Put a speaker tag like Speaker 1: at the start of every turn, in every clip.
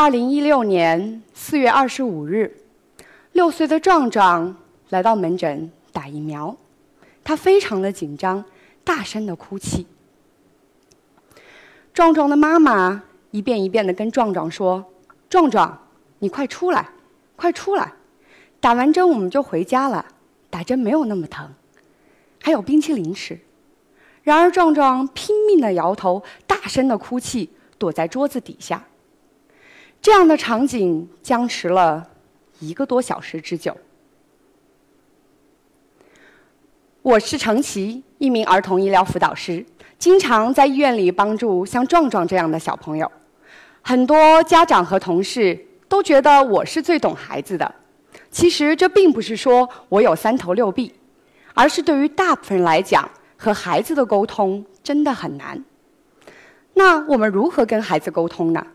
Speaker 1: 二零一六年四月二十五日，六岁的壮壮来到门诊打疫苗，他非常的紧张，大声的哭泣。壮壮的妈妈一遍一遍的跟壮壮说：“壮壮，你快出来，快出来，打完针我们就回家了。打针没有那么疼，还有冰淇淋吃。”然而壮壮拼命的摇头，大声的哭泣，躲在桌子底下。这样的场景僵持了一个多小时之久。我是程琦，一名儿童医疗辅导师。经常在医院里帮助像壮壮这样的小朋友，很多家长和同事都觉得我是最懂孩子的。其实这并不是说我有三头六臂，而是对于大部分人来讲，和孩子的沟通真的很难。那我们如何跟孩子沟通呢？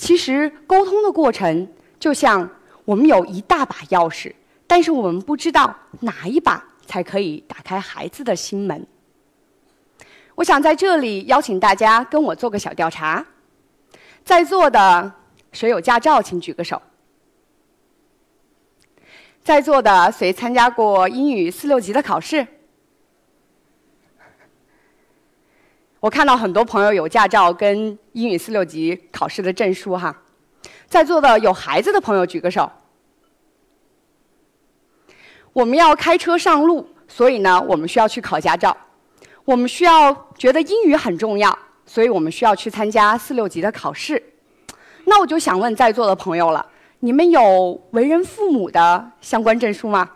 Speaker 1: 其实沟通的过程就像我们有一大把钥匙，但是我们不知道哪一把才可以打开孩子的心门。我想在这里邀请大家跟我做个小调查，在座的谁有驾照，请举个手。在座的谁参加过英语四六级的考试？我看到很多朋友有驾照跟英语四六级考试的证书哈。在座的有孩子的朋友举个手。我们要开车上路，所以呢，我们需要去考驾照。我们需要觉得英语很重要，所以我们需要去参加四六级的考试。那我就想问在座的朋友了：你们有为人父母的相关证书吗？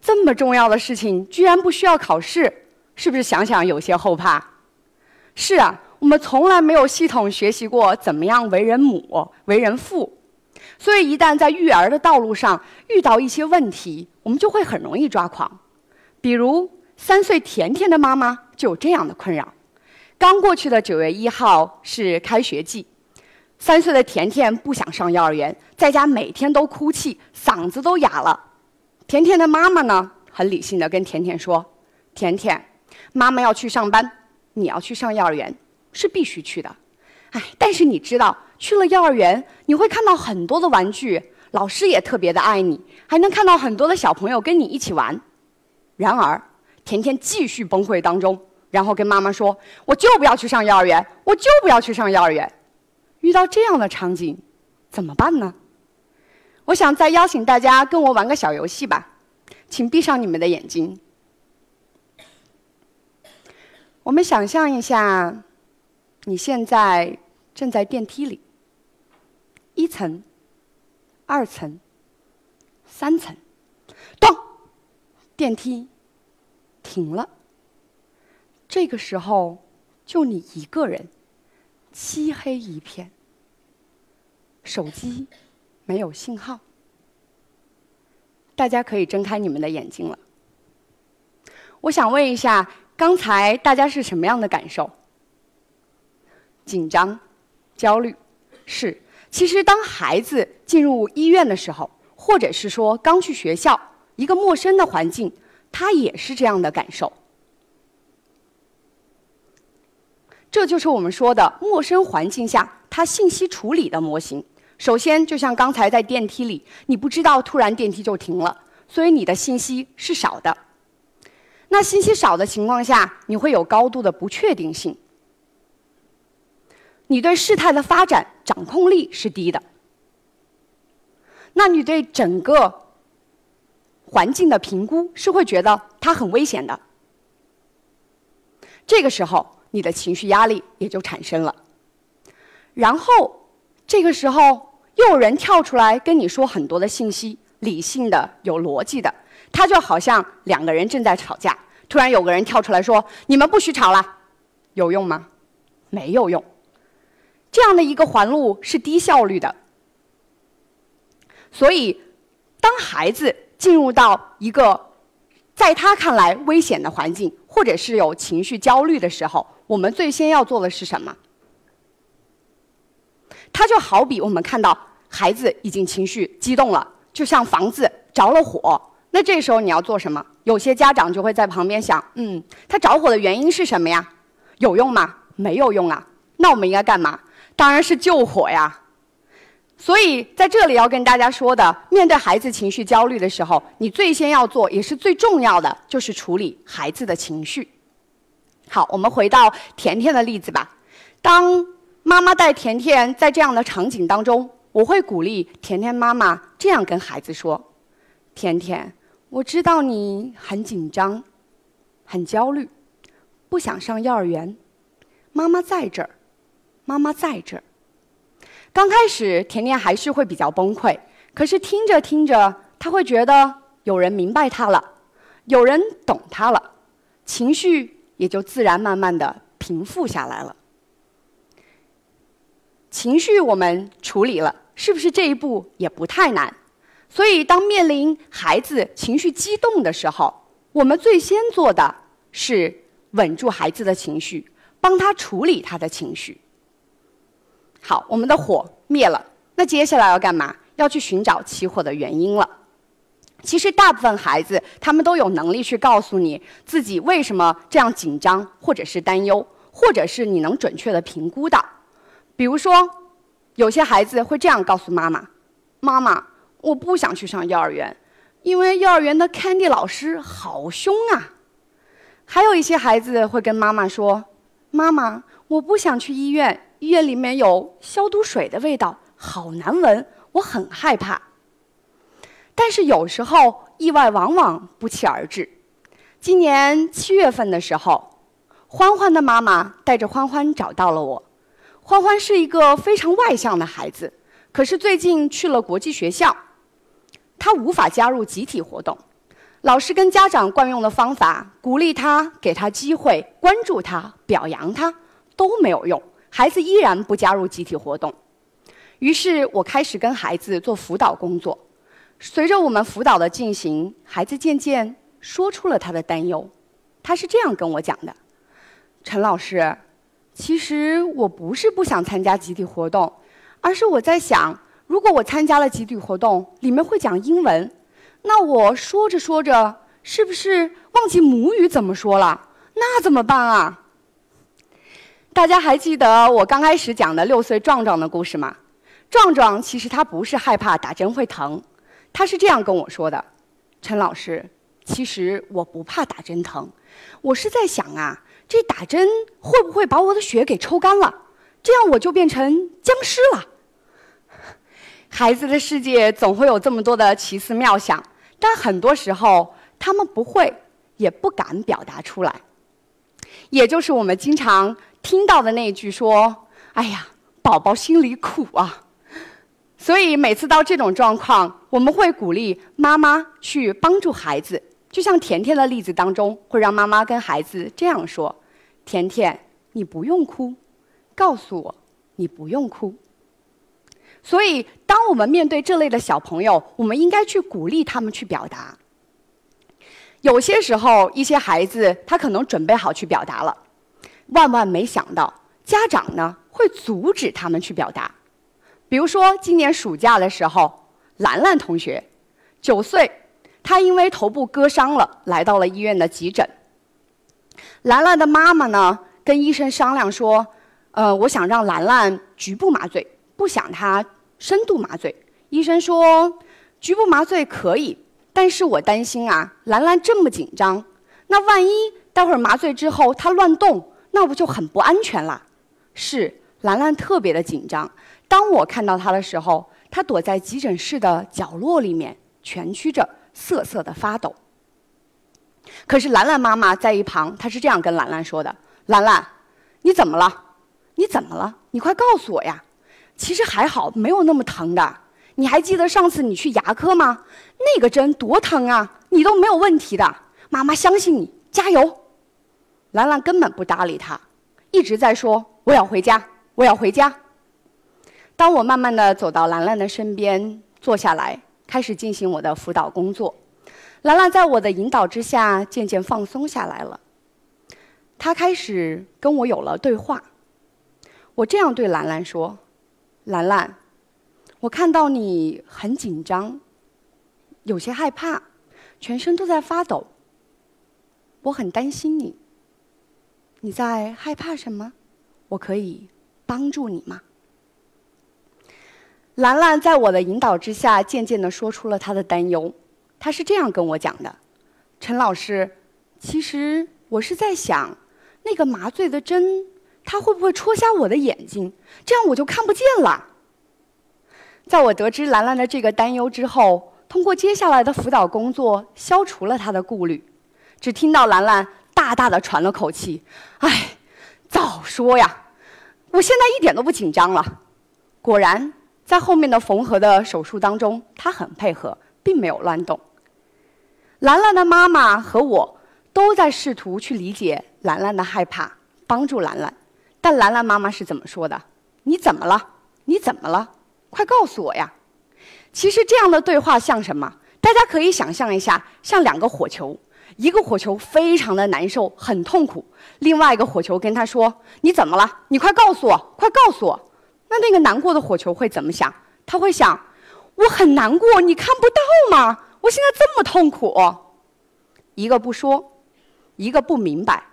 Speaker 1: 这么重要的事情居然不需要考试，是不是想想有些后怕？是啊，我们从来没有系统学习过怎么样为人母、为人父，所以一旦在育儿的道路上遇到一些问题，我们就会很容易抓狂，比如。三岁甜甜的妈妈就有这样的困扰。刚过去的九月一号是开学季，三岁的甜甜不想上幼儿园，在家每天都哭泣，嗓子都哑了。甜甜的妈妈呢，很理性的跟甜甜说：“甜甜，妈妈要去上班，你要去上幼儿园，是必须去的。哎，但是你知道，去了幼儿园，你会看到很多的玩具，老师也特别的爱你，还能看到很多的小朋友跟你一起玩。然而。”甜甜继续崩溃当中，然后跟妈妈说：“我就不要去上幼儿园，我就不要去上幼儿园。”遇到这样的场景，怎么办呢？我想再邀请大家跟我玩个小游戏吧，请闭上你们的眼睛。我们想象一下，你现在正在电梯里，一层、二层、三层，咚，电梯。停了。这个时候，就你一个人，漆黑一片，手机没有信号。大家可以睁开你们的眼睛了。我想问一下，刚才大家是什么样的感受？紧张、焦虑，是。其实，当孩子进入医院的时候，或者是说刚去学校，一个陌生的环境。他也是这样的感受，这就是我们说的陌生环境下他信息处理的模型。首先，就像刚才在电梯里，你不知道突然电梯就停了，所以你的信息是少的。那信息少的情况下，你会有高度的不确定性，你对事态的发展掌控力是低的。那你对整个。环境的评估是会觉得它很危险的，这个时候你的情绪压力也就产生了。然后这个时候又有人跳出来跟你说很多的信息，理性的、有逻辑的，他就好像两个人正在吵架，突然有个人跳出来说：“你们不许吵了。”有用吗？没有用。这样的一个环路是低效率的。所以，当孩子。进入到一个在他看来危险的环境，或者是有情绪焦虑的时候，我们最先要做的是什么？他就好比我们看到孩子已经情绪激动了，就像房子着了火，那这时候你要做什么？有些家长就会在旁边想：嗯，他着火的原因是什么呀？有用吗？没有用啊。那我们应该干嘛？当然是救火呀。所以在这里要跟大家说的，面对孩子情绪焦虑的时候，你最先要做也是最重要的，就是处理孩子的情绪。好，我们回到甜甜的例子吧。当妈妈带甜甜在这样的场景当中，我会鼓励甜甜妈妈这样跟孩子说：“甜甜，我知道你很紧张，很焦虑，不想上幼儿园。妈妈在这儿，妈妈在这儿。”刚开始，甜甜还是会比较崩溃。可是听着听着，她会觉得有人明白她了，有人懂她了，情绪也就自然慢慢的平复下来了。情绪我们处理了，是不是这一步也不太难？所以，当面临孩子情绪激动的时候，我们最先做的是稳住孩子的情绪，帮他处理他的情绪。好，我们的火灭了，那接下来要干嘛？要去寻找起火的原因了。其实大部分孩子他们都有能力去告诉你自己为什么这样紧张，或者是担忧，或者是你能准确的评估到。比如说，有些孩子会这样告诉妈妈：“妈妈，我不想去上幼儿园，因为幼儿园的 Candy 老师好凶啊。”还有一些孩子会跟妈妈说：“妈妈，我不想去医院。”医院里面有消毒水的味道，好难闻，我很害怕。但是有时候意外往往不期而至。今年七月份的时候，欢欢的妈妈带着欢欢找到了我。欢欢是一个非常外向的孩子，可是最近去了国际学校，他无法加入集体活动。老师跟家长惯用的方法，鼓励他、给他机会、关注他、表扬他，都没有用。孩子依然不加入集体活动，于是我开始跟孩子做辅导工作。随着我们辅导的进行，孩子渐渐说出了他的担忧。他是这样跟我讲的：“陈老师，其实我不是不想参加集体活动，而是我在想，如果我参加了集体活动，里面会讲英文，那我说着说着，是不是忘记母语怎么说了？那怎么办啊？”大家还记得我刚开始讲的六岁壮壮的故事吗？壮壮其实他不是害怕打针会疼，他是这样跟我说的：“陈老师，其实我不怕打针疼，我是在想啊，这打针会不会把我的血给抽干了，这样我就变成僵尸了。”孩子的世界总会有这么多的奇思妙想，但很多时候他们不会，也不敢表达出来，也就是我们经常。听到的那句说：“哎呀，宝宝心里苦啊。”所以每次到这种状况，我们会鼓励妈妈去帮助孩子。就像甜甜的例子当中，会让妈妈跟孩子这样说：“甜甜，你不用哭，告诉我你不用哭。”所以，当我们面对这类的小朋友，我们应该去鼓励他们去表达。有些时候，一些孩子他可能准备好去表达了。万万没想到，家长呢会阻止他们去表达。比如说，今年暑假的时候，兰兰同学，九岁，她因为头部割伤了，来到了医院的急诊。兰兰的妈妈呢跟医生商量说：“呃，我想让兰兰局部麻醉，不想她深度麻醉。”医生说：“局部麻醉可以，但是我担心啊，兰兰这么紧张，那万一待会儿麻醉之后她乱动。”那不就很不安全啦？是兰兰特别的紧张。当我看到她的时候，她躲在急诊室的角落里面，蜷曲着，瑟瑟的发抖。可是兰兰妈妈在一旁，她是这样跟兰兰说的：“兰兰，你怎么了？你怎么了？你快告诉我呀！其实还好，没有那么疼的。你还记得上次你去牙科吗？那个针多疼啊！你都没有问题的。妈妈相信你，加油！”兰兰根本不搭理他，一直在说：“我要回家，我要回家。”当我慢慢的走到兰兰的身边，坐下来，开始进行我的辅导工作，兰兰在我的引导之下，渐渐放松下来了。她开始跟我有了对话。我这样对兰兰说：“兰兰，我看到你很紧张，有些害怕，全身都在发抖，我很担心你。”你在害怕什么？我可以帮助你吗？兰兰在我的引导之下，渐渐地说出了她的担忧。她是这样跟我讲的：“陈老师，其实我是在想，那个麻醉的针，他会不会戳瞎我的眼睛？这样我就看不见了。”在我得知兰兰的这个担忧之后，通过接下来的辅导工作，消除了她的顾虑。只听到兰兰大大的喘了口气：“哎，早说呀！我现在一点都不紧张了。”果然。在后面的缝合的手术当中，他很配合，并没有乱动。兰兰的妈妈和我都在试图去理解兰兰的害怕，帮助兰兰。但兰兰妈妈是怎么说的？你怎么了？你怎么了？快告诉我呀！其实这样的对话像什么？大家可以想象一下，像两个火球，一个火球非常的难受，很痛苦；另外一个火球跟他说：“你怎么了？你快告诉我，快告诉我。”那那个难过的火球会怎么想？他会想：我很难过，你看不到吗？我现在这么痛苦。一个不说，一个不明白，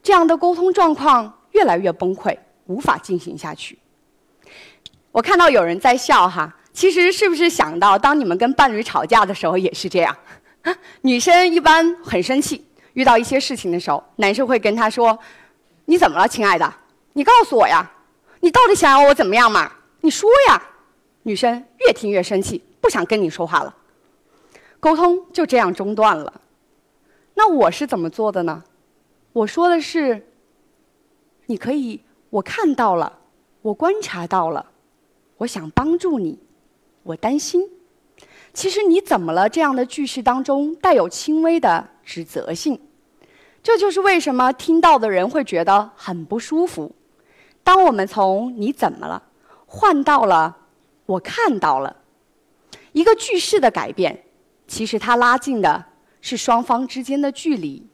Speaker 1: 这样的沟通状况越来越崩溃，无法进行下去。我看到有人在笑哈，其实是不是想到当你们跟伴侣吵架的时候也是这样？女生一般很生气，遇到一些事情的时候，男生会跟她说：“你怎么了，亲爱的？你告诉我呀。”你到底想要我怎么样嘛？你说呀！女生越听越生气，不想跟你说话了。沟通就这样中断了。那我是怎么做的呢？我说的是：你可以，我看到了，我观察到了，我想帮助你，我担心。其实你怎么了？这样的句式当中带有轻微的指责性，这就是为什么听到的人会觉得很不舒服。当我们从“你怎么了”换到了“我看到了”，一个句式的改变，其实它拉近的是双方之间的距离。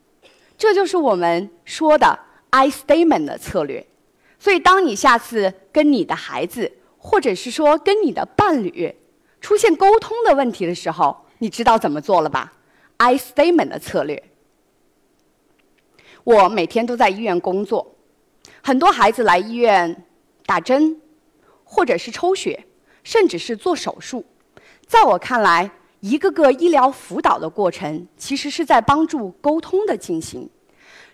Speaker 1: 这就是我们说的 “I statement” 的策略。所以，当你下次跟你的孩子，或者是说跟你的伴侣出现沟通的问题的时候，你知道怎么做了吧？“I statement” 的策略。我每天都在医院工作。很多孩子来医院打针，或者是抽血，甚至是做手术。在我看来，一个个医疗辅导的过程，其实是在帮助沟通的进行。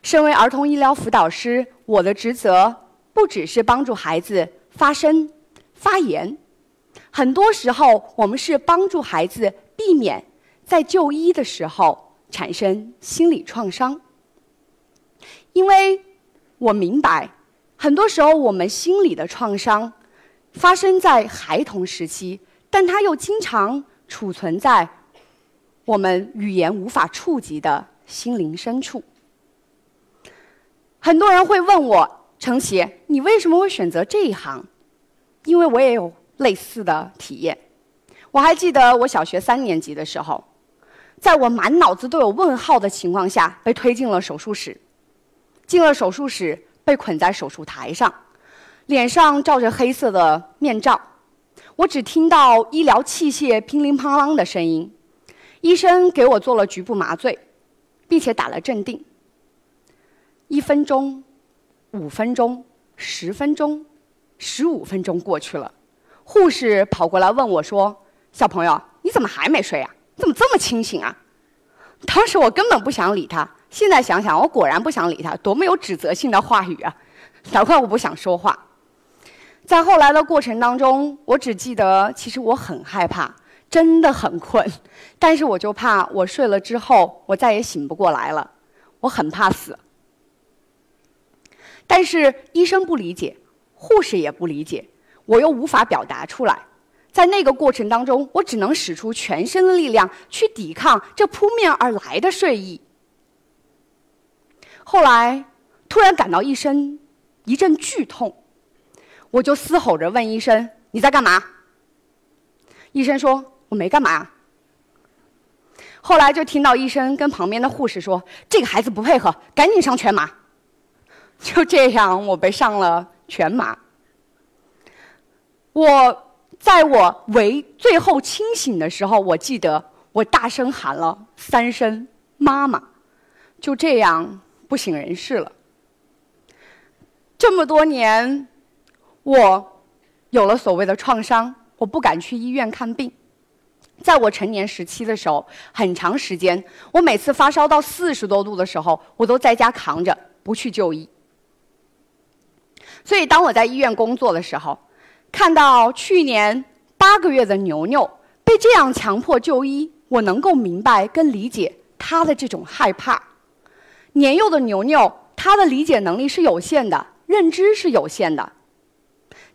Speaker 1: 身为儿童医疗辅导师，我的职责不只是帮助孩子发声、发言，很多时候我们是帮助孩子避免在就医的时候产生心理创伤，因为我明白。很多时候，我们心理的创伤发生在孩童时期，但它又经常储存在我们语言无法触及的心灵深处。很多人会问我：“程琦，你为什么会选择这一行？”因为我也有类似的体验。我还记得我小学三年级的时候，在我满脑子都有问号的情况下，被推进了手术室。进了手术室。被捆在手术台上，脸上罩着黑色的面罩，我只听到医疗器械乒铃乓啷的声音。医生给我做了局部麻醉，并且打了镇定。一分钟、五分钟、十分钟、十五分钟过去了，护士跑过来问我说：“小朋友，你怎么还没睡啊？怎么这么清醒啊？”当时我根本不想理他。现在想想，我果然不想理他，多么有指责性的话语啊！难怪我不想说话。在后来的过程当中，我只记得，其实我很害怕，真的很困，但是我就怕我睡了之后，我再也醒不过来了，我很怕死。但是医生不理解，护士也不理解，我又无法表达出来，在那个过程当中，我只能使出全身的力量去抵抗这扑面而来的睡意。后来，突然感到一身一阵剧痛，我就嘶吼着问医生：“你在干嘛？”医生说：“我没干嘛。”后来就听到医生跟旁边的护士说：“这个孩子不配合，赶紧上全麻。” 就这样，我被上了全麻。我在我为最后清醒的时候，我记得我大声喊了三声“妈妈”，就这样。不省人事了。这么多年，我有了所谓的创伤，我我不敢去医院看病。在我成年时期的时候，很长时间，我每次发烧到四十多度的时候，我都在家扛着，不去就医。所以，当我在医院工作的时候，看到去年八个月的牛牛被这样强迫就医，我能够明白跟理解他的这种害怕。年幼的牛牛，他的理解能力是有限的，认知是有限的，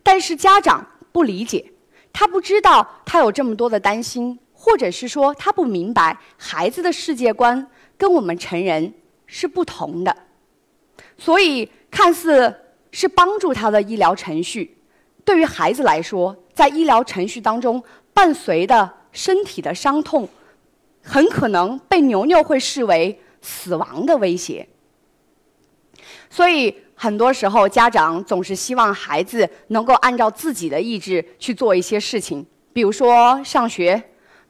Speaker 1: 但是家长不理解。他不知道他有这么多的担心，或者是说他不明白孩子的世界观跟我们成人是不同的，所以看似是帮助他的医疗程序，对于孩子来说，在医疗程序当中伴随的身体的伤痛，很可能被牛牛会视为死亡的威胁，所以。很多时候，家长总是希望孩子能够按照自己的意志去做一些事情，比如说上学，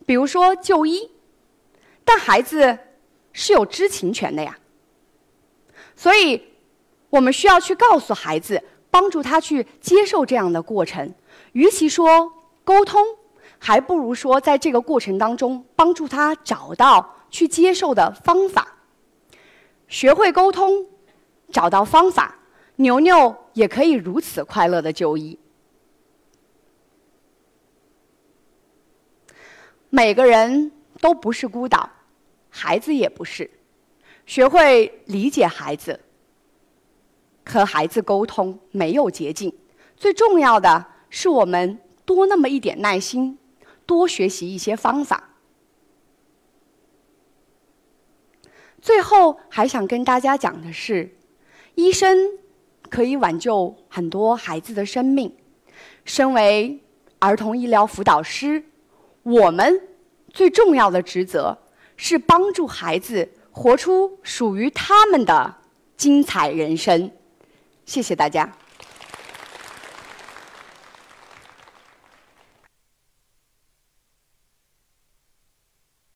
Speaker 1: 比如说就医。但孩子是有知情权的呀，所以我们需要去告诉孩子，帮助他去接受这样的过程。与其说沟通，还不如说在这个过程当中帮助他找到去接受的方法，学会沟通，找到方法。牛牛也可以如此快乐的就医。每个人都不是孤岛，孩子也不是。学会理解孩子，和孩子沟通没有捷径。最重要的是，我们多那么一点耐心，多学习一些方法。最后还想跟大家讲的是，医生。可以挽救很多孩子的生命。身为儿童医疗辅导师，我们最重要的职责是帮助孩子活出属于他们的精彩人生。谢谢大家。